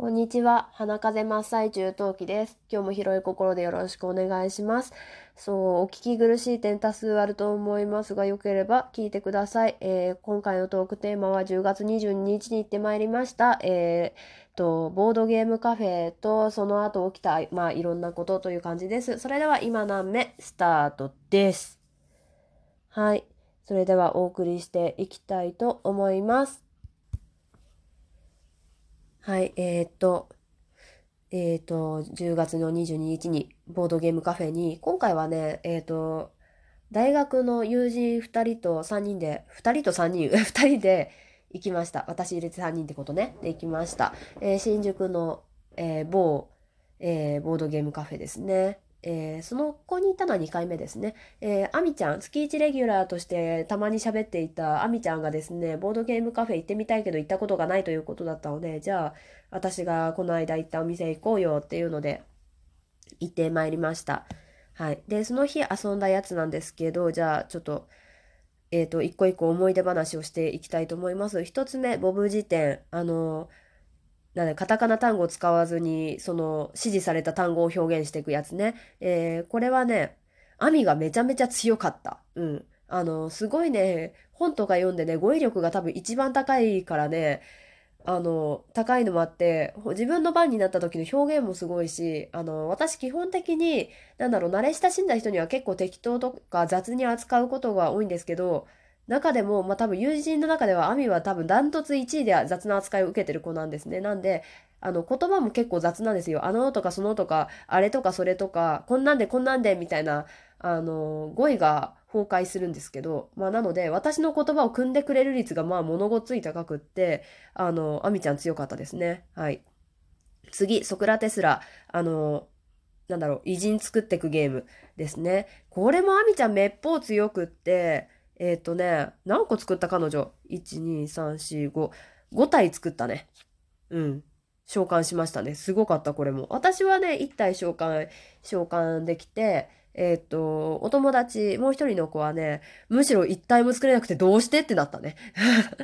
こんにちは。鼻風真っ最中陶器です。今日も広い心でよろしくお願いします。そう、お聞き苦しい点多数あると思いますが、よければ聞いてください。えー、今回のトークテーマは10月22日に行ってまいりました。えー、と、ボードゲームカフェと、その後起きた、まあ、いろんなことという感じです。それでは今何目スタートです。はい。それではお送りしていきたいと思います。はい、えー、っと、えー、っと、10月の22日にボードゲームカフェに、今回はね、えー、っと、大学の友人2人と3人で、2人と3人、2人で行きました。私入れて3人ってことね。で行きました。えー、新宿の、えー、某、えー、ボードゲームカフェですね。えー、その子に行ったのは2回目ですね。えー、アミちゃん、月1レギュラーとしてたまに喋っていたアミちゃんがですね、ボードゲームカフェ行ってみたいけど行ったことがないということだったので、じゃあ私がこの間行ったお店行こうよっていうので行ってまいりました。はい。で、その日遊んだやつなんですけど、じゃあちょっと、えっ、ー、と、一個一個思い出話をしていきたいと思います。一つ目、ボブ辞典。あのーなんでカタカナ単語を使わずに、その指示された単語を表現していくやつね。えー、これはね、アミがめちゃめちゃ強かった。うん。あの、すごいね、本とか読んでね、語彙力が多分一番高いからね、あの、高いのもあって、自分の番になった時の表現もすごいし、あの、私基本的に、なんだろう、慣れ親しんだ人には結構適当とか雑に扱うことが多いんですけど、中でも、まあ多分友人の中では、アミは多分ダントツ1位で雑な扱いを受けてる子なんですね。なんで、あの、言葉も結構雑なんですよ。あのとかそのとか、あれとかそれとか、こんなんでこんなんでみたいな、あの、語彙が崩壊するんですけど、まあなので、私の言葉を組んでくれる率がまあ物ごつい高くって、あの、アミちゃん強かったですね。はい。次、ソクラテスラ、あの、なんだろう、偉人作ってくゲームですね。これもアミちゃんめっぽう強くって、えっ、ー、とね、何個作った彼女 ?1、2、3、4、5。5体作ったね。うん。召喚しましたね。すごかった、これも。私はね、1体召喚、召喚できて、えっ、ー、と、お友達、もう一人の子はね、むしろ1体も作れなくてどうして？ってなったね。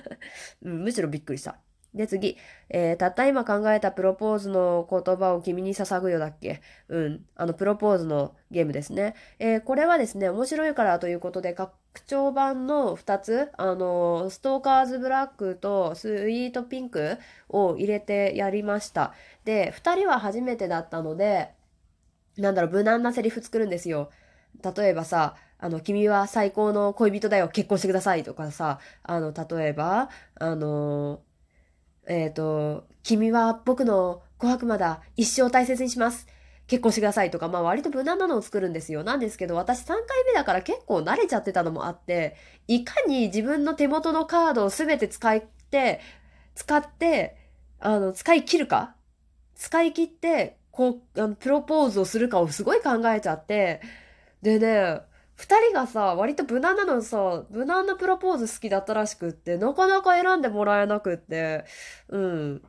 むしろびっくりした。で、次。えー、たった今考えたプロポーズの言葉を君に捧ぐよだっけ？うん。あの、プロポーズのゲームですね。えー、これはですね、面白いからということで、拡張版の2つ、あの、ストーカーズブラックとスイートピンクを入れてやりました。で、2人は初めてだったので、なんだろう、無難なセリフ作るんですよ。例えばさ、あの、君は最高の恋人だよ、結婚してくださいとかさ、あの、例えば、あのえっ、ー、と、君は僕の琥珀まだ一生大切にします。結婚してくださいとか、まあ割と無難なのを作るんですよ。なんですけど、私3回目だから結構慣れちゃってたのもあって、いかに自分の手元のカードを全て使って、使って、あの、使い切るか使い切って、こう、プロポーズをするかをすごい考えちゃって、でね、二人がさ、割と無難なのさ、無難なプロポーズ好きだったらしくって、なかなか選んでもらえなくって、うん。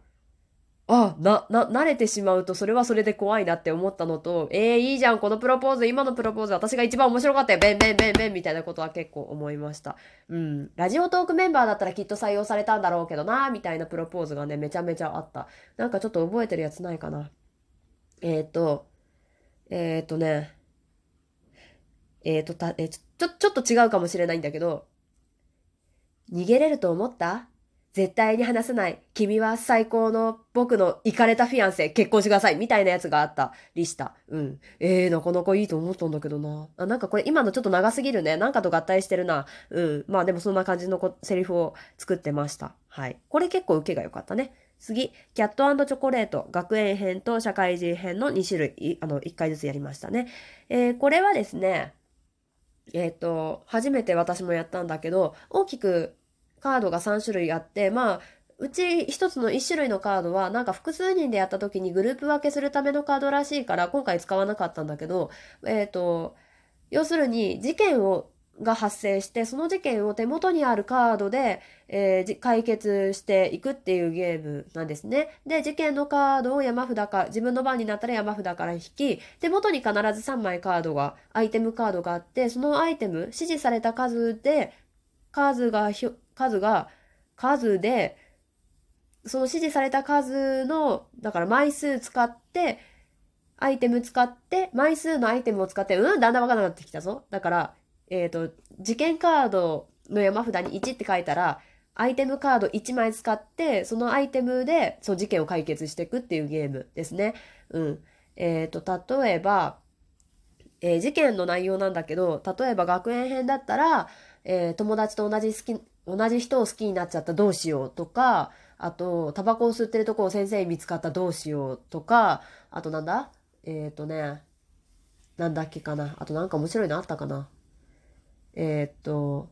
あ、な、な、慣れてしまうとそれはそれで怖いなって思ったのと、えー、いいじゃん、このプロポーズ、今のプロポーズ、私が一番面白かったよ、ベンベンベンベンみたいなことは結構思いました。うん。ラジオトークメンバーだったらきっと採用されたんだろうけどな、みたいなプロポーズがね、めちゃめちゃあった。なんかちょっと覚えてるやつないかな。えっ、ー、と、えっ、ー、とね、えっ、ー、と、た、えー、ちょ、ちょっと違うかもしれないんだけど、逃げれると思った？絶対に話さない。君は最高の僕のイカれたフィアンセ、結婚してください。みたいなやつがあったりした。うん。えー、なかなかいいと思ったんだけどな。あ、なんかこれ今のちょっと長すぎるね。なんかと合体してるな。うん。まあでもそんな感じのセリフを作ってました。はい。これ結構受けが良かったね。次、キャットチョコレート、学園編と社会人編の2種類、あの、1回ずつやりましたね。えー、これはですね、えっ、ー、と、初めて私もやったんだけど、大きくカードが3種類あって、まあ、うち一つの1種類のカードはなんか複数人でやった時にグループ分けするためのカードらしいから今回使わなかったんだけど、えっ、ー、と、要するに事件をが発生して、その事件を手元にあるカードで、えー、解決していくっていうゲームなんですね。で、事件のカードを山札か、自分の番になったら山札から引き、手元に必ず3枚カードが、アイテムカードがあって、そのアイテム、指示された数で、数が、数が、数で、その指示された数の、だから枚数使って、アイテム使って、枚数のアイテムを使って、うん、だんだんわからなくなってきたぞ。だから、えっ、ー、と、事件カードの山札に1って書いたら、アイテムカード1枚使って、そのアイテムで、そう、事件を解決していくっていうゲームですね。うん。えっ、ー、と、例えば、えー、事件の内容なんだけど、例えば学園編だったら、えー、友達と同じ好き、同じ人を好きになっちゃったどうしようとか、あと、タバコを吸ってるとこを先生に見つかったどうしようとか、あとなんだ？えっ、ー、とね、なんだっけかな？あとなんか面白いのあったかな？えっ、と、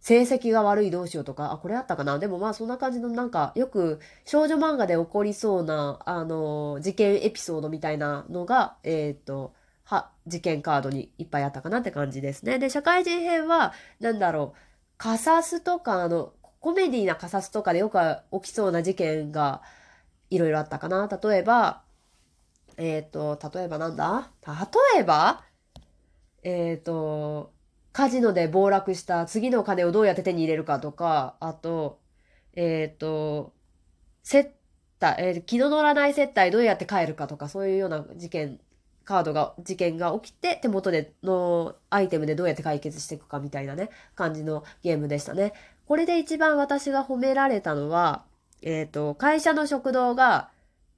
成績が悪いどうしようとか、あ、これあったかな？でもまあそんな感じのなんかよく少女漫画で起こりそうな、あの、事件エピソードみたいなのが、えっ、と、は、事件カードにいっぱいあったかなって感じですね。で、社会人編は、なんだろう、カサスとか、あの、コメディなカサスとかでよく起きそうな事件がいろいろあったかな。例えば、えっ、と、例えばなんだ？例えば、えっ、と、カジノで暴落した次の金をどうやって手に入れるかとか、あと、えっ、ー、と、接待、えー、気の乗らない接待どうやって帰るかとか、そういうような事件カードが、事件が起きて、手元でのアイテムでどうやって解決していくかみたいなね、感じのゲームでしたね。これで一番私が褒められたのは、えっ、ー、と、会社の食堂が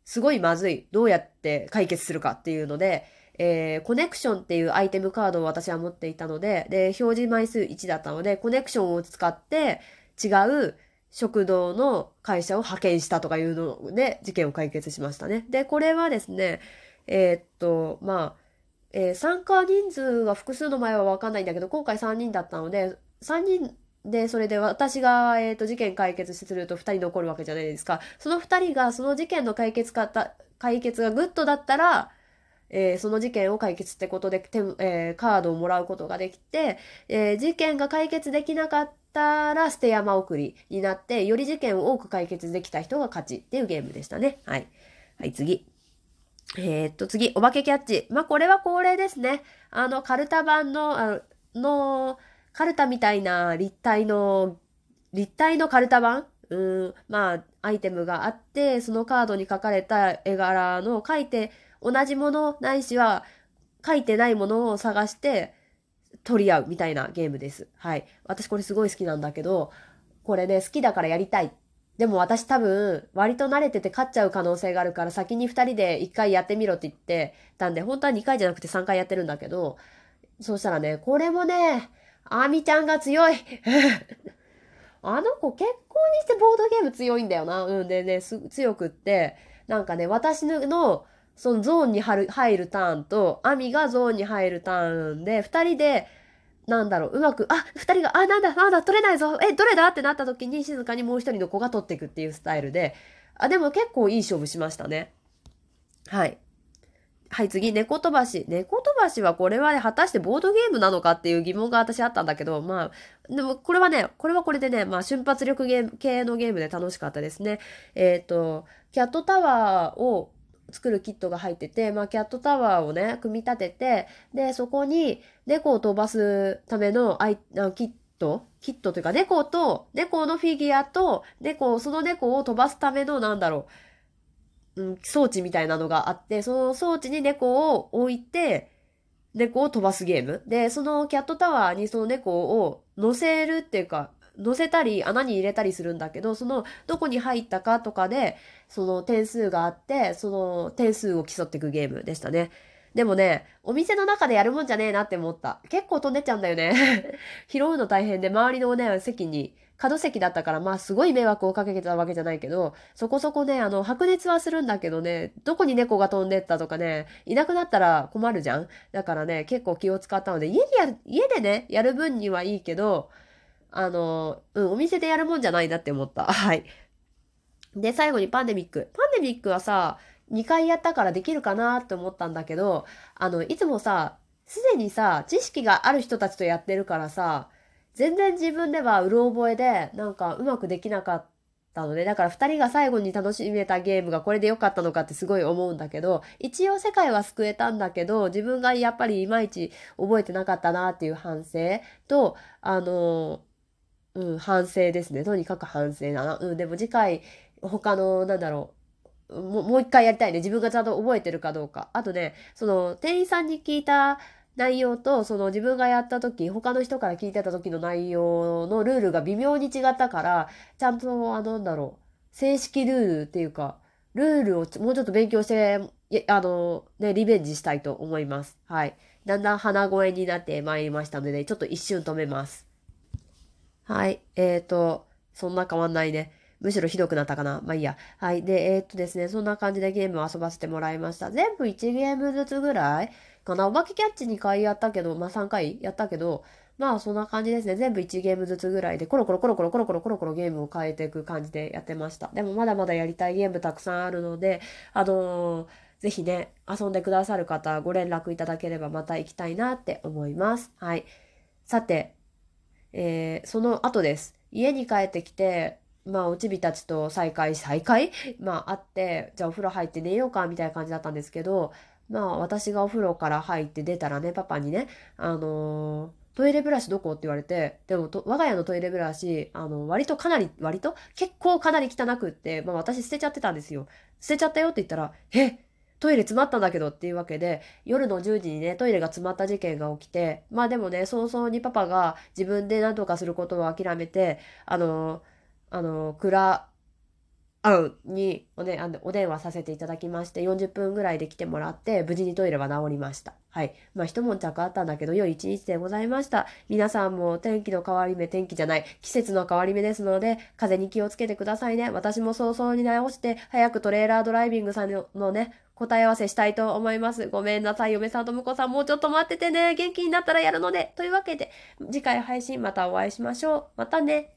すごいまずい。どうやって解決するかっていうので、えー、コネクションっていうアイテムカードを私は持っていたので、で、表示枚数1だったので、コネクションを使って違う食堂の会社を派遣したとかいうので事件を解決しましたね。で、これはですね、えー、っと、まあ、えー、参加人数が複数の前はわかんないんだけど、今回3人だったので、3人で、それで私が、えっ、と、事件解決すると2人残るわけじゃないですか。その2人が、その事件の解決方、解決がグッドだったら、えー、その事件を解決ってことで、えー、カードをもらうことができて、えー、事件が解決できなかったら捨て山送りになって、より事件を多く解決できた人が勝ちっていうゲームでしたね。はい。はい、次。えー、っと、次、お化けキャッチ。まあ、これは恒例ですね。あの、カルタ版の、あの、カルタみたいな立体の、立体のカルタ版？うん、まあ、アイテムがあって、そのカードに書かれた絵柄の書いて、同じものないしは、書いてないものを探して取り合うみたいなゲームです。はい。私これすごい好きなんだけど、これね、好きだからやりたいでも私多分、割と慣れてて勝っちゃう可能性があるから、先に2人で1回やってみろって言ってたんで、本当は2回じゃなくて3回やってるんだけど、そうしたらね、これもね、あみちゃんが強い あの子結構にしてボードゲーム強いんだよな。うんでね、強くって、なんかね、私の、そのゾーンに入るターンと、アミがゾーンに入るターンで、2人でなんだろう、うまく、あ、二人が、あ、なんだ、なんだ、取れないぞ、え、どれだってなった時に静かにもう一人の子が取っていくっていうスタイルで、あ、でも結構いい勝負しましたね。はい。はい、次、猫飛ばし。猫飛ばしはこれはね、果たしてボードゲームなのかっていう疑問が私あったんだけど、まあ、でもこれはね、これはこれでね、まあ瞬発力ゲーム系のゲームで楽しかったですね。えっ、ー、と、キャットタワーを作るキットが入ってて、まあ、キャットタワーをね、組み立てて、で、そこに猫を飛ばすためのアイキットキットというか、猫と、猫のフィギュアと、猫、その猫を飛ばすための、なんだろう、うん、装置みたいなのがあって、その装置に猫を置いて、猫を飛ばすゲーム。で、そのキャットタワーにその猫を乗せるっていうか、乗せたり穴に入れたりするんだけど、そのどこに入ったかとかで、その点数があって、その点数を競っていくゲームでしたね。でもね、お店の中でやるもんじゃねえなって思った。結構飛んでっちゃうんだよね。拾うの大変で、周りのね、席に、角席だったから、まあすごい迷惑をかけてたわけじゃないけど、そこそこね、あの、白熱はするんだけどね、どこに猫が飛んでったとかね、いなくなったら困るじゃんだからね、結構気を使ったので、家でやる、家でね、やる分にはいいけど、あの、うん、お店でやるもんじゃないなって思った。はい。で、最後にパンデミック。パンデミックはさ、2回やったからできるかなって思ったんだけど、あの、いつもさ、すでにさ、知識がある人たちとやってるからさ、全然自分ではうろ覚えで、なんかうまくできなかったので、だから2人が最後に楽しめたゲームがこれで良かったのかってすごい思うんだけど、一応世界は救えたんだけど、自分がやっぱりいまいち覚えてなかったなっていう反省と、あのうん、反省ですね。とにかく反省だな。うん、でも次回他の、なんだろう、ももう一回やりたいね。自分がちゃんと覚えてるかどうか。あとね、その、店員さんに聞いた内容と、その自分がやった時、他の人から聞いてた時の内容のルールが微妙に違ったから、ちゃんと、あの、なんだろう、正式ルールっていうか、ルールをもうちょっと勉強して、あの、ね、リベンジしたいと思います。はい。だんだん鼻声になってまいりましたので、ちょっと一瞬止めます。はい。えっ、ー、と、そんな変わんないね。むしろひどくなったかな。まあいいや。はい。で、えー、っとですね、そんな感じでゲームを遊ばせてもらいました。全部1ゲームずつぐらいかな。お化けキャッチ2回やったけど、まあ3回やったけど、まあそんな感じですね。全部1ゲームずつぐらいで、コロコロコロコロコロコロコロコロゲームを変えていく感じでやってました。でもまだまだやりたいゲームたくさんあるので、あのー、ぜひね、遊んでくださる方、ご連絡いただければまた行きたいなって思います。はい。さて、えー、その後です。家に帰ってきて、まあ、おちびたちと再会、再会？まあ、会って、じゃあお風呂入って寝ようか、みたいな感じだったんですけど、まあ、私がお風呂から入って出たらね、パパにね、あのー、トイレブラシどこ？って言われて、でも我が家のトイレブラシ、あの、割とかなり、割と？結構かなり汚くって、まあ私捨てちゃってたんですよ。捨てちゃったよって言ったら、え？トイレ詰まったんだけどっていうわけで、夜の10時にね、トイレが詰まった事件が起きて、まあでもね、早々にパパが自分で何とかすることを諦めて、あの、あの、蔵、あにお,、ね、お電話させていただきまして、40分ぐらいで来てもらって、無事にトイレは治りました。はい。まあ、一悶着あったんだけど、良い一日でございました。皆さんも天気の変わり目、天気じゃない、季節の変わり目ですので、風に気をつけてくださいね。私も早々に直して、早くトレーラードライビングさんのね、答え合わせしたいと思います。ごめんなさい。嫁さんと婿さんもうちょっと待っててね。元気になったらやるので。というわけで、次回配信またお会いしましょう。またね。